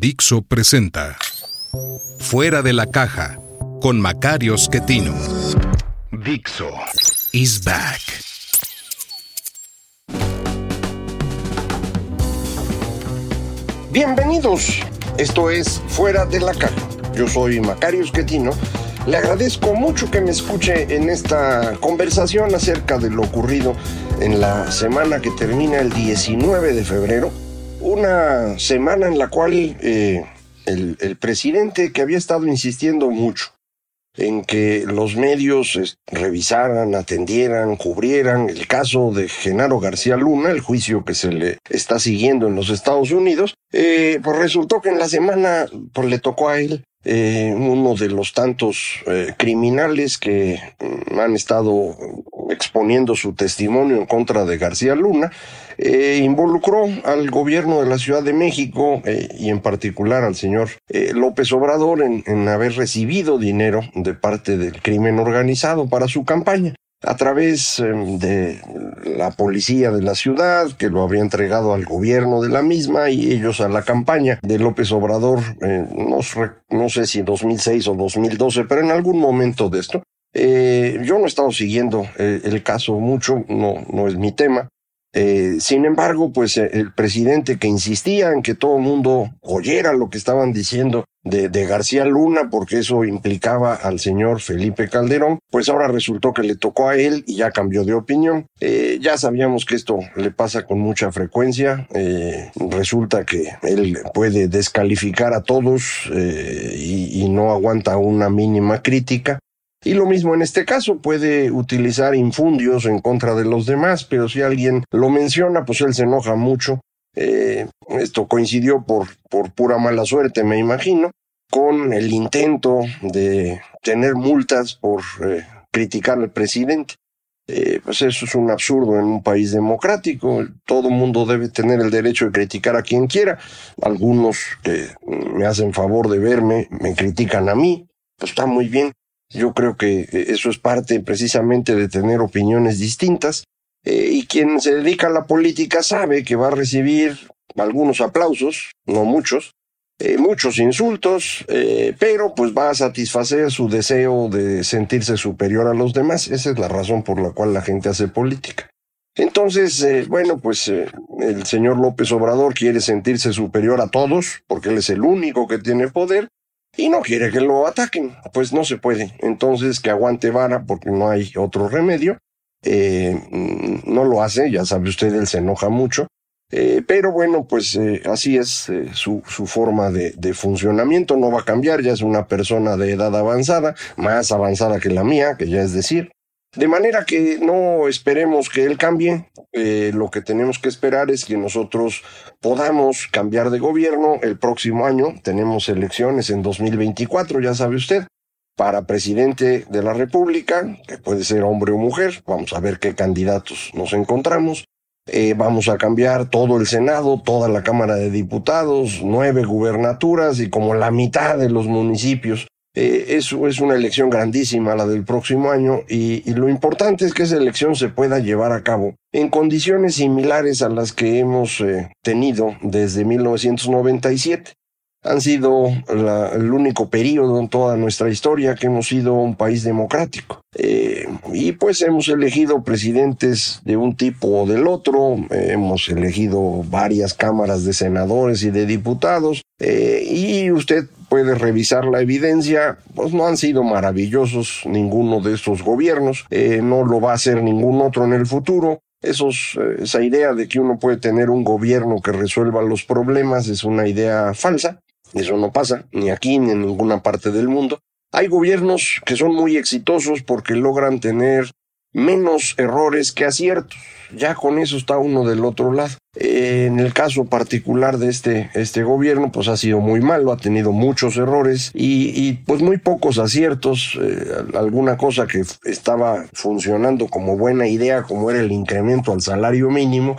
Dixo presenta Fuera de la caja con Macario Schettino. Dixo is back. Bienvenidos. Esto es Fuera de la caja. Yo soy Macario Schettino. Le agradezco mucho que me escuche en esta conversación acerca de lo ocurrido en la semana que termina el 19 de febrero una semana en la cual eh, el, presidente que había estado insistiendo mucho en que los medios revisaran, atendieran, cubrieran el caso de Genaro García Luna, el juicio que se le está siguiendo en los Estados Unidos, eh, pues resultó que en la semana pues le tocó a él eh, uno de los tantos eh, criminales que mm, han estado exponiendo su testimonio en contra de García Luna, eh, involucró al gobierno de la Ciudad de México eh, y en particular al señor López Obrador en haber recibido dinero de parte del crimen organizado para su campaña a través em, de la policía de la ciudad, que lo habría entregado al gobierno de la misma y ellos a la campaña de López Obrador, eh, no, sé si 2006 o 2012, pero en algún momento de esto. Eh, yo no he estado siguiendo eh, el caso mucho, no, no es mi tema, eh, sin embargo, pues eh, el presidente que insistía en que todo el mundo oyera lo que estaban diciendo de, García Luna, porque eso implicaba al señor Felipe Calderón, pues ahora resultó que le tocó a él y ya cambió de opinión. Eh, ya sabíamos que esto le pasa con mucha frecuencia. Eh, resulta que él puede descalificar a todos y no aguanta una mínima crítica. Y lo mismo en este caso, puede utilizar infundios en contra de los demás, pero si alguien lo menciona, pues él se enoja mucho. Eh, esto coincidió por, por pura mala suerte, me imagino, con el intento de tener multas por eh, criticar al presidente. Eh, pues eso es un absurdo en un país democrático. Todo mundo debe tener el derecho de criticar a quien quiera. Algunos que me hacen favor de verme me critican a mí. Pues está muy bien. Yo creo que eso es parte precisamente de tener opiniones distintas. Eh, y quien se dedica a la política sabe que va a recibir algunos aplausos, no muchos, eh, muchos insultos, eh, pero pues va a satisfacer su deseo de sentirse superior a los demás. Esa es la razón por la cual la gente hace política. Entonces, eh, bueno, pues eh, el señor López Obrador quiere sentirse superior a todos, porque él es el único que tiene poder, y no quiere que lo ataquen. Pues no se puede. Entonces, que aguante vara, porque no hay otro remedio. Eh, no lo hace, ya sabe usted, él se enoja mucho. Eh, pero bueno, pues eh, así es su, su, forma de, funcionamiento, no va a cambiar, ya es una persona de edad avanzada, más avanzada que la mía, que ya es decir. De manera que no esperemos que él cambie, lo que tenemos que esperar es que nosotros podamos cambiar de gobierno el próximo año, tenemos elecciones en 2024, ya sabe usted, para presidente de la República, que puede ser hombre o mujer, vamos a ver qué candidatos nos encontramos. Eh, vamos a cambiar todo el Senado, toda la Cámara de Diputados, nueve gubernaturas y como la mitad de los municipios. Eh, eso es una elección grandísima la del próximo año y, lo importante es que esa elección se pueda llevar a cabo en condiciones similares a las que hemos eh, tenido desde 1997 han sido el único periodo en toda nuestra historia que hemos sido un país democrático. Eh, y pues hemos elegido presidentes de un tipo o del otro, hemos elegido varias cámaras de senadores y de diputados, y usted puede revisar la evidencia, pues no han sido maravillosos ninguno de estos gobiernos, eh, no lo va a hacer ningún otro en el futuro. Esos, esa idea de que uno puede tener un gobierno que resuelva los problemas es una idea falsa. Eso no pasa ni aquí ni en ninguna parte del mundo. Hay gobiernos que son muy exitosos porque logran tener menos errores que aciertos. Ya con eso está uno del otro lado. en el caso particular de este, este gobierno, pues ha sido muy malo, ha tenido muchos errores y, pues muy pocos aciertos. Eh, alguna cosa que estaba funcionando como buena idea, como era el incremento al salario mínimo,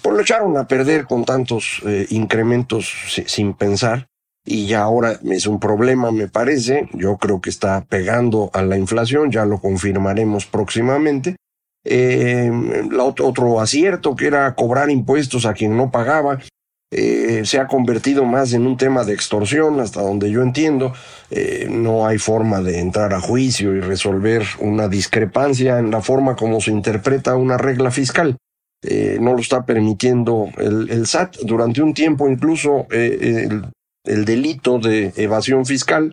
pues lo echaron a perder con tantos eh, incrementos sin pensar y ya ahora es un problema, me parece. Yo creo que está pegando a la inflación, ya lo confirmaremos próximamente. Eh, otro acierto que era cobrar impuestos a quien no pagaba. Eh, se ha convertido más en un tema de extorsión, hasta donde yo entiendo. Eh, no hay forma de entrar a juicio y resolver una discrepancia en la forma como se interpreta una regla fiscal. no lo está permitiendo el, el, SAT. Durante un tiempo incluso el, el delito de evasión fiscal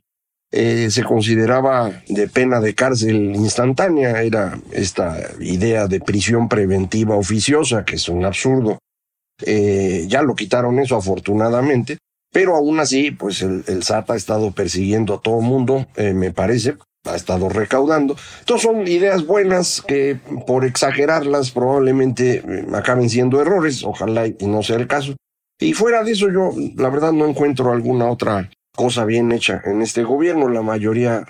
eh, se consideraba de pena de cárcel instantánea, era esta idea de prisión preventiva oficiosa, que es un absurdo. Eh, ya lo quitaron eso afortunadamente, pero aún así, pues el, SAT ha estado persiguiendo a todo mundo, eh, me parece, ha estado recaudando. Entonces son ideas buenas que por exagerarlas probablemente acaben siendo errores, ojalá y no sea el caso. Y fuera de eso, yo la verdad no encuentro alguna otra cosa bien hecha en este gobierno. La mayoría,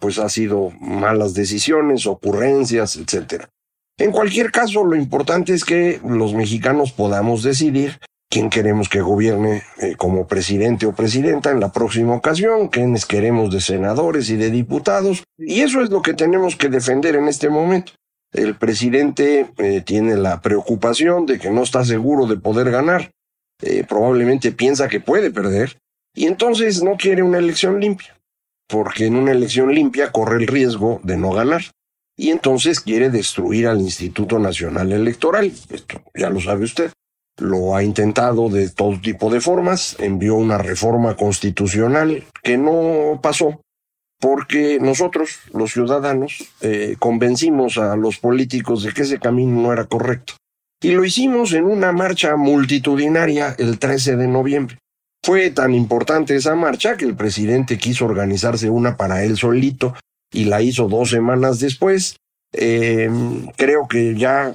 pues, ha sido malas decisiones, ocurrencias, etcétera. En cualquier caso, lo importante es que los mexicanos podamos decidir quién queremos que gobierne eh, como presidente o presidenta en la próxima ocasión, quiénes queremos de senadores y de diputados, y eso es lo que tenemos que defender en este momento. El presidente eh, tiene la preocupación de que no está seguro de poder ganar, eh, probablemente piensa que puede perder y entonces no quiere una elección limpia, porque en una elección limpia corre el riesgo de no ganar. Y entonces quiere destruir al Instituto Nacional Electoral. Esto ya lo sabe usted. Lo ha intentado de todo tipo de formas. Envió una reforma constitucional que no pasó porque nosotros, los ciudadanos, eh, convencimos a los políticos de que ese camino no era correcto. Y lo hicimos en una marcha multitudinaria el 13 de noviembre. Fue tan importante esa marcha que el presidente quiso organizarse una para él solito y la hizo dos semanas después. Eh, creo que ya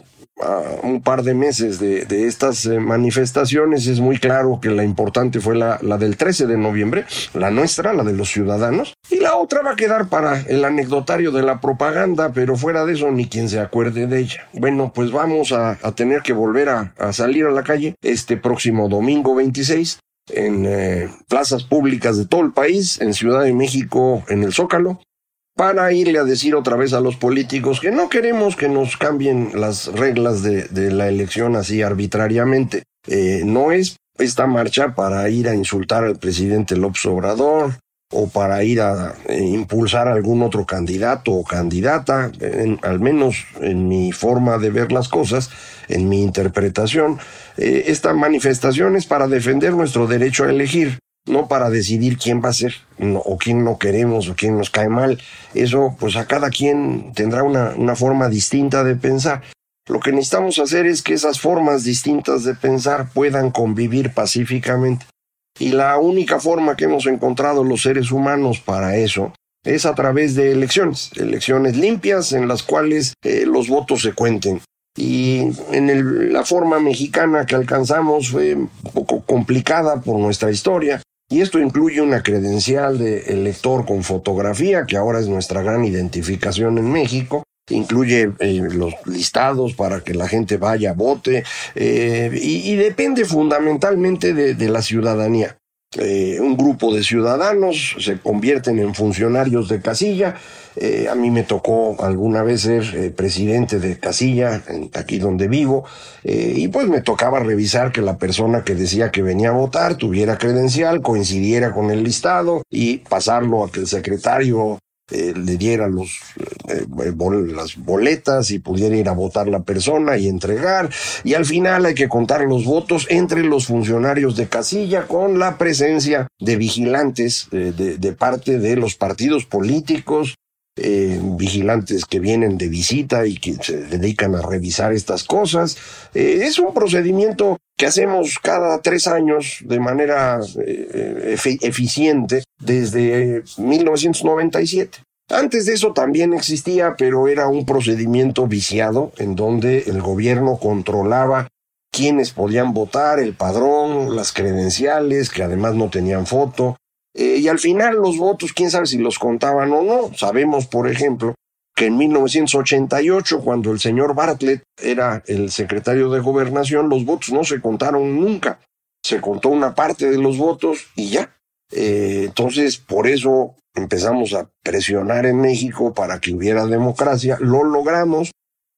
un par de meses de, estas eh, manifestaciones, es muy claro que la importante fue la, del 13 de noviembre, la nuestra, la de los ciudadanos, y la otra va a quedar para el anecdotario de la propaganda, pero fuera de eso ni quien se acuerde de ella. Bueno, pues vamos a, tener que volver a, salir a la calle este próximo domingo 26 en eh, plazas públicas de todo el país, en Ciudad de México, en el Zócalo, para irle a decir otra vez a los políticos que no queremos que nos cambien las reglas de, la elección así arbitrariamente. Eh, no es esta marcha para ir a insultar al presidente López Obrador o para ir a eh, impulsar a algún otro candidato o candidata, al menos en mi forma de ver las cosas, en mi interpretación, eh, esta manifestación es para defender nuestro derecho a elegir no para decidir quién va a ser o quién no queremos o quién nos cae mal. Eso, pues a cada quien tendrá una, forma distinta de pensar. Lo que necesitamos hacer es que esas formas distintas de pensar puedan convivir pacíficamente. Y la única forma que hemos encontrado los seres humanos para eso es a través de elecciones, elecciones limpias en las cuales eh, los votos se cuenten. Y en la forma mexicana que alcanzamos fue un poco complicada por nuestra historia. Y esto incluye una credencial de elector con fotografía, que ahora es nuestra gran identificación en México. Incluye eh, los listados para que la gente vaya, vote, eh, y, depende fundamentalmente de la ciudadanía. Eh, un grupo de ciudadanos se convierten en funcionarios de casilla. Eh, a mí me tocó alguna vez ser eh, presidente de casilla, aquí donde vivo, y pues me tocaba revisar que la persona que decía que venía a votar tuviera credencial, coincidiera con el listado y pasarlo a que el secretario eh, le diera los, eh, eh, las boletas y pudiera ir a votar la persona y entregar. Y al final hay que contar los votos entre los funcionarios de casilla con la presencia de vigilantes de, parte de los partidos políticos, vigilantes que vienen de visita y que se dedican a revisar estas cosas. Es un procedimiento que hacemos cada tres años de manera eh, eficiente desde 1997. Antes de eso también existía, pero era un procedimiento viciado en donde el gobierno controlaba quiénes podían votar, el padrón, las credenciales, que además no tenían foto. Eh, y al final los votos, quién sabe si los contaban o no. Sabemos, por ejemplo, que en 1988, cuando el señor Bartlett era el secretario de gobernación, los votos no se contaron nunca. Se contó una parte de los votos y ya. Eh, entonces, por eso empezamos a presionar en México para que hubiera democracia. Lo logramos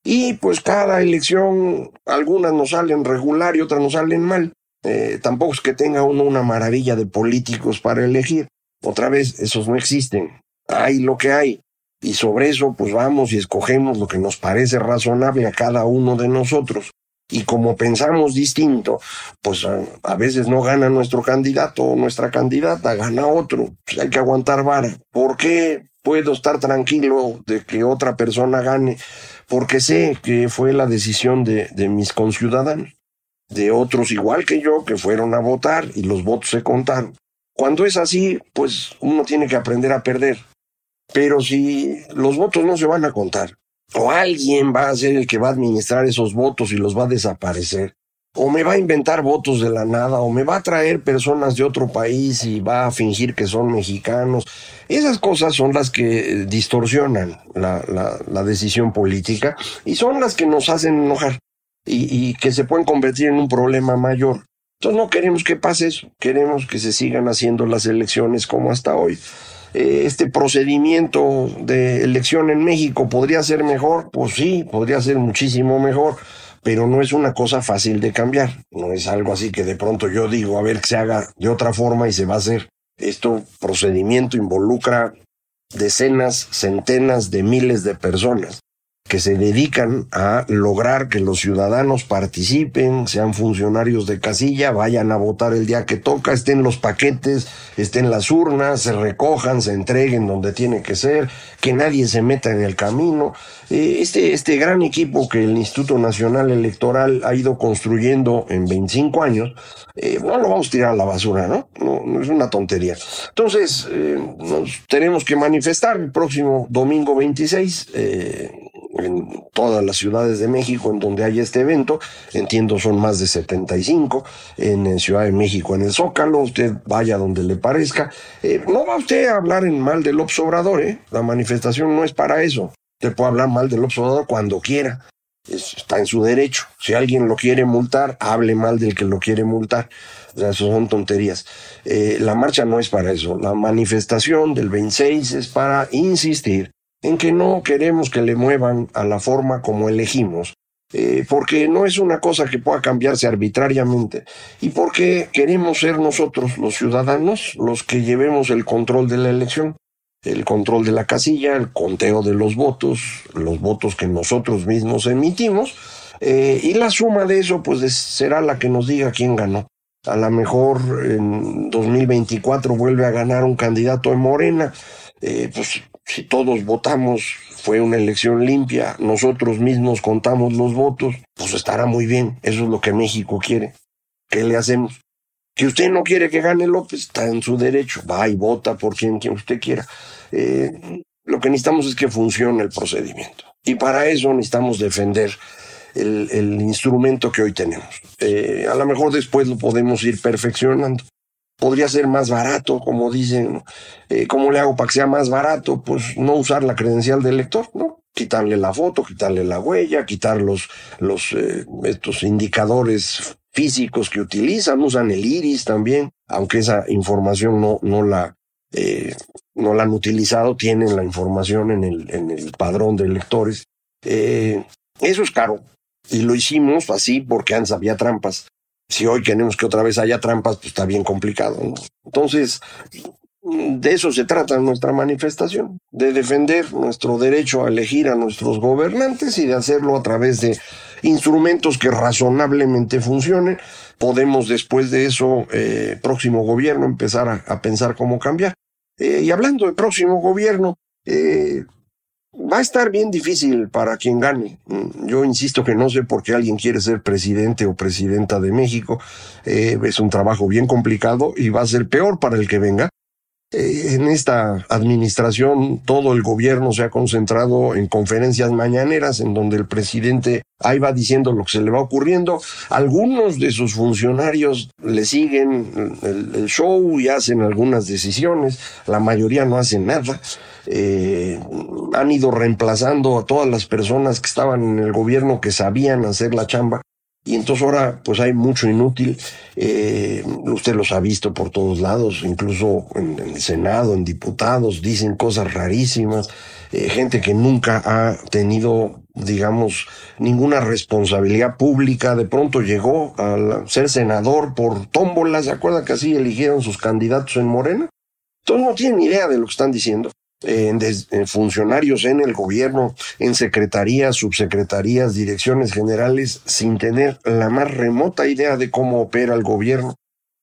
y pues cada elección, algunas nos salen regular y otras nos salen mal. Eh, tampoco es que tenga uno una maravilla de políticos para elegir. Otra vez, esos no existen. Hay lo que hay. Y sobre eso, pues vamos y escogemos lo que nos parece razonable a cada uno de nosotros. Y como pensamos distinto, pues a, veces no gana nuestro candidato o nuestra candidata, gana otro. Pues hay que aguantar vara. ¿Por qué puedo estar tranquilo de que otra persona gane? porque sé que fue la decisión de, mis conciudadanos, de otros igual que yo que fueron a votar y los votos se contaron. Cuando es así, pues uno tiene que aprender a perder. Pero si los votos no se van a contar, o alguien va a ser el que va a administrar esos votos y los va a desaparecer, o me va a inventar votos de la nada, o me va a traer personas de otro país y va a fingir que son mexicanos. Esas cosas son las que distorsionan la, decisión política y son las que nos hacen enojar y, y, que se pueden convertir en un problema mayor. Entonces no queremos que pase eso, queremos que se sigan haciendo las elecciones como hasta hoy. Este procedimiento de elección en México podría ser mejor, pues sí, podría ser muchísimo mejor pero no es una cosa fácil de cambiar. No es algo así que de pronto yo digo, a ver que se haga de otra forma y se va a hacer. Esto procedimiento involucra decenas, centenas de miles de personas que se dedican a lograr que los ciudadanos participen, sean funcionarios de casilla, vayan a votar el día que toca, estén los paquetes, estén las urnas, se recojan, se entreguen donde tiene que ser, que nadie se meta en el camino. Eh, este, este gran equipo que el Instituto Nacional Electoral ha ido construyendo en 25 años, eh, no lo vamos a tirar a la basura, ¿no? No, es una tontería. Entonces, eh, nos tenemos que manifestar el próximo domingo 26 en todas las ciudades de México en donde hay este evento, entiendo son más de 75, en, Ciudad de México en el Zócalo, usted vaya donde le parezca. Eh, no va usted a hablar en mal del Obrador, ¿eh? la manifestación no es para eso. Usted puede hablar mal del Obrador cuando quiera, está en su derecho. Si alguien lo quiere multar, hable mal del que lo quiere multar. O sea, eso son tonterías. Eh, la marcha no es para eso. La manifestación del 26 es para insistir en que no queremos que le muevan a la forma como elegimos, eh, porque no es una cosa que pueda cambiarse arbitrariamente y porque queremos ser nosotros los ciudadanos los que llevemos el control de la elección, el control de la casilla, el conteo de los votos, los votos que nosotros mismos emitimos, eh, y la suma de eso pues será la que nos diga quién ganó. A lo mejor en 2024 vuelve a ganar un candidato de Morena, eh, pues si todos votamos, fue una elección limpia, nosotros mismos contamos los votos, pues estará muy bien. Eso es lo que México quiere. ¿Qué le hacemos? Que usted no quiere que gane López, está en su derecho. Va y vota por quien, quien usted quiera. Eh, lo que necesitamos es que funcione el procedimiento. Y para eso necesitamos defender el, el instrumento que hoy tenemos. Eh, a lo mejor después lo podemos ir perfeccionando podría ser más barato, como dicen. Eh, ¿Cómo le hago para que sea más barato? Pues no usar la credencial del lector, ¿no? Quitarle la foto, quitarle la huella, quitar los, los eh, estos indicadores físicos que utilizan, usan el iris también, aunque esa información no, no la eh, no la han utilizado, tienen la información en el, en el padrón de lectores. Eh, eso es caro. Y lo hicimos así porque antes había trampas si hoy queremos que otra vez haya trampas, pues está bien complicado. Entonces, de eso se trata nuestra manifestación, de defender nuestro derecho a elegir a nuestros gobernantes y de hacerlo a través de instrumentos que razonablemente funcionen. Podemos después de eso, eh, próximo gobierno, empezar a, pensar cómo cambiar. Eh, y hablando de próximo gobierno, eh, Va a estar bien difícil para quien gane. Mm, yo insisto que no sé por qué alguien quiere ser presidente o presidenta de México. Eh, es un trabajo bien complicado y va a ser peor para el que venga. Eh, en esta administración todo el gobierno se ha concentrado en conferencias mañaneras en donde el presidente ahí va diciendo lo que se le va ocurriendo. Algunos de sus funcionarios le siguen el, show y hacen algunas decisiones, la mayoría no hacen nada. Eh, han ido reemplazando a todas las personas que estaban en el gobierno que sabían hacer la chamba. Y entonces ahora pues hay mucho inútil, eh, usted los ha visto por todos lados, incluso en, el Senado, en diputados, dicen cosas rarísimas, eh, gente que nunca ha tenido, digamos, ninguna responsabilidad pública, de pronto llegó a ser senador por tómbola, ¿se acuerda que así eligieron sus candidatos en Morena? Entonces no tienen idea de lo que están diciendo en, funcionarios en el gobierno, en secretarías, subsecretarías, direcciones generales, sin tener la más remota idea de cómo opera el gobierno.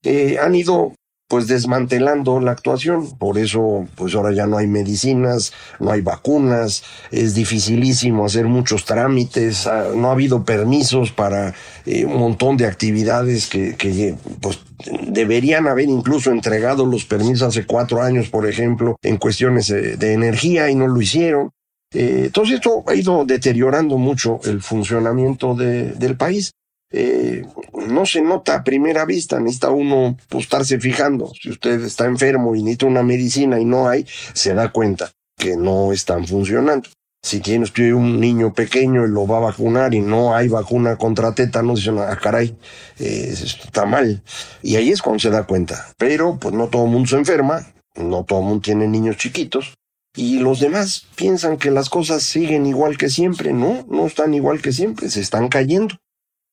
Eh, han ido pues desmantelando la actuación. Por eso, pues ahora ya no hay medicinas, no hay vacunas, es dificilísimo hacer muchos trámites, ah, no ha habido permisos para eh, un montón de actividades que, que pues, deberían haber incluso entregado los permisos hace cuatro años, por ejemplo, en cuestiones de, energía y no lo hicieron. Eh, entonces esto ha ido deteriorando mucho el funcionamiento de, del país. Eh, no se nota a primera vista, necesita uno pues, estarse fijando. Si usted está enfermo y necesita una medicina y no hay, se da cuenta que no están funcionando. Si tiene usted un niño pequeño y lo va a vacunar y no hay vacuna contra tétanos, dice, ah, caray, eh, está mal. Y ahí es cuando se da cuenta. Pero pues no todo mundo se enferma, no todo mundo tiene niños chiquitos. Y los demás piensan que las cosas siguen igual que siempre. No, no están igual que siempre, se están cayendo.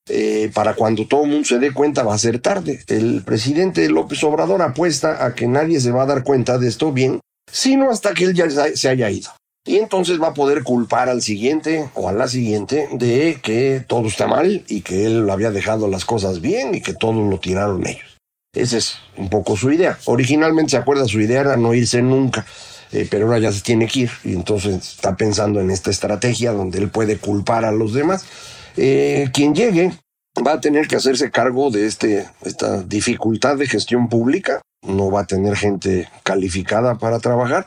Eh, para cuando todo el mundo se dé cuenta va a ser tarde. El presidente López Obrador apuesta a que nadie se va a dar cuenta de esto bien, sino hasta que él ya se haya ido. Y entonces va a poder culpar al siguiente o a la siguiente de que todo está mal y que él había dejado las cosas bien y que todo lo tiraron ellos. Esa es un poco su idea. Originalmente, ¿se acuerda? Su idea era no irse nunca. Eh, pero ahora ya se tiene que ir y entonces está pensando en esta estrategia donde él puede culpar a los demás eh, quien llegue va a tener que hacerse cargo de este, esta dificultad de gestión pública, no va a tener gente calificada para trabajar.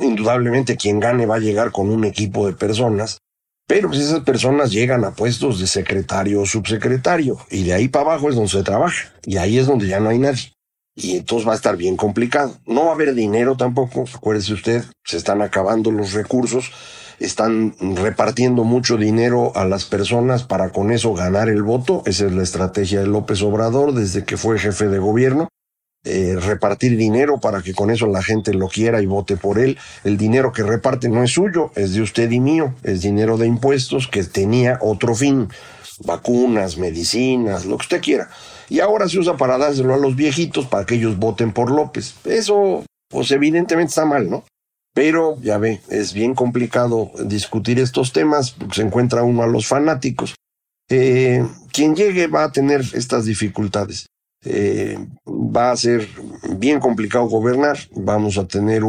Indudablemente quien gane va a llegar con un equipo de personas, pero si esas personas llegan a puestos de secretario o subsecretario y de ahí para abajo es donde se trabaja y ahí es donde ya no hay nadie. Y entonces va a estar bien complicado. No va a haber dinero tampoco, acuérdese usted, se están acabando los recursos están repartiendo mucho dinero a las personas para con eso ganar el voto. Esa es la estrategia de López Obrador desde que fue jefe de gobierno. Eh, repartir dinero para que con eso la gente lo quiera y vote por él. El dinero que reparte no es suyo, es de usted y mío, es dinero de impuestos que tenía otro fin, vacunas, medicinas, lo que usted quiera. Y ahora se usa para dárselo a los viejitos para que ellos voten por López. Eso, pues evidentemente está mal, ¿no? Pero ya ve, es bien complicado discutir estos temas, porque se encuentra uno a los fanáticos. Eh, quien llegue va a tener estas dificultades. Eh, va a ser bien complicado gobernar, vamos a tener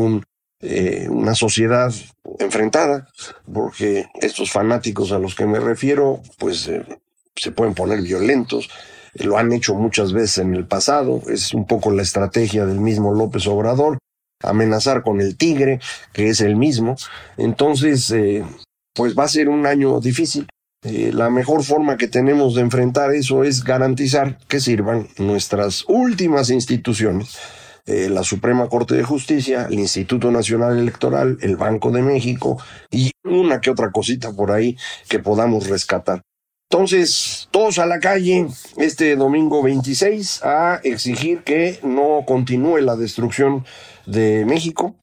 eh, una sociedad enfrentada, porque estos fanáticos a los que me refiero, pues se pueden poner violentos, lo han hecho muchas veces en el pasado, es un poco la estrategia del mismo López Obrador, amenazar con el tigre, que es el mismo. Entonces, eh, pues va a ser un año difícil. Eh, la mejor forma que tenemos de enfrentar eso es garantizar que sirvan nuestras últimas instituciones, eh, la Suprema Corte de Justicia, el Instituto Nacional Electoral, el Banco de México y una que otra cosita por ahí que podamos rescatar. Entonces, todos a la calle este domingo 26 a exigir que no continúe la destrucción de México,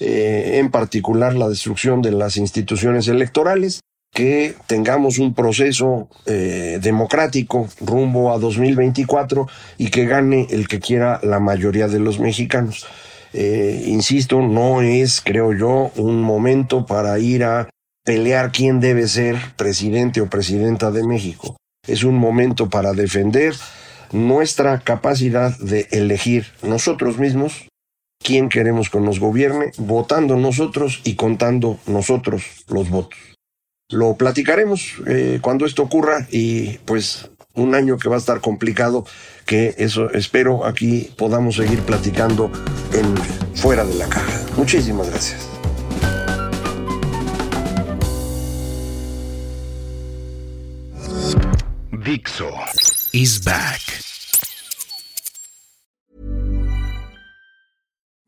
eh, en particular la destrucción de las instituciones electorales, que tengamos un proceso eh, democrático rumbo a 2024 y que gane el que quiera la mayoría de los mexicanos. Eh, insisto, no es, creo yo, un momento para ir a pelear quién debe ser presidente o presidenta de México. Es un momento para defender nuestra capacidad de elegir nosotros mismos quién queremos que nos gobierne, votando nosotros y contando nosotros los votos. Lo platicaremos eh, cuando esto ocurra y pues un año que va a estar complicado, que eso espero aquí podamos seguir platicando fuera de la caja. Muchísimas gracias. Dixo is back.